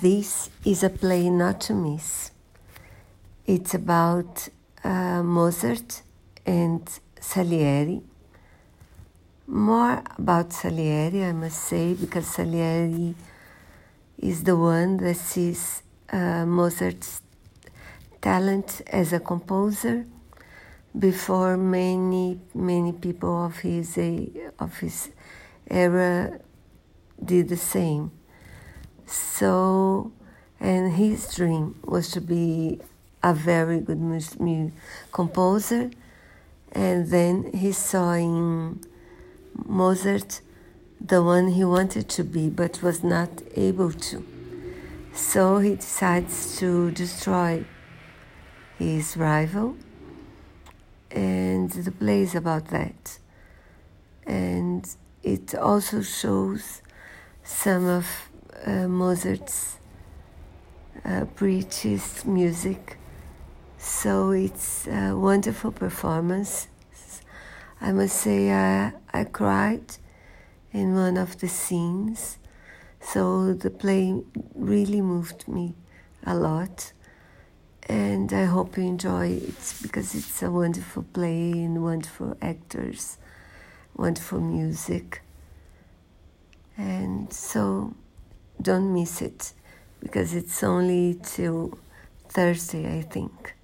This is a play not to miss. It's about uh, Mozart and Salieri. More about Salieri, I must say, because Salieri is the one that sees uh, Mozart's talent as a composer before many many people of his of his era did the same. So, and his dream was to be a very good music composer, and then he saw in Mozart the one he wanted to be but was not able to. So he decides to destroy his rival, and the play is about that. And it also shows some of uh, Mozart's uh, preaches music. So it's a wonderful performance. I must say, I, I cried in one of the scenes. So the play really moved me a lot. And I hope you enjoy it because it's a wonderful play and wonderful actors, wonderful music. And so don't miss it because it's only till Thursday, I think.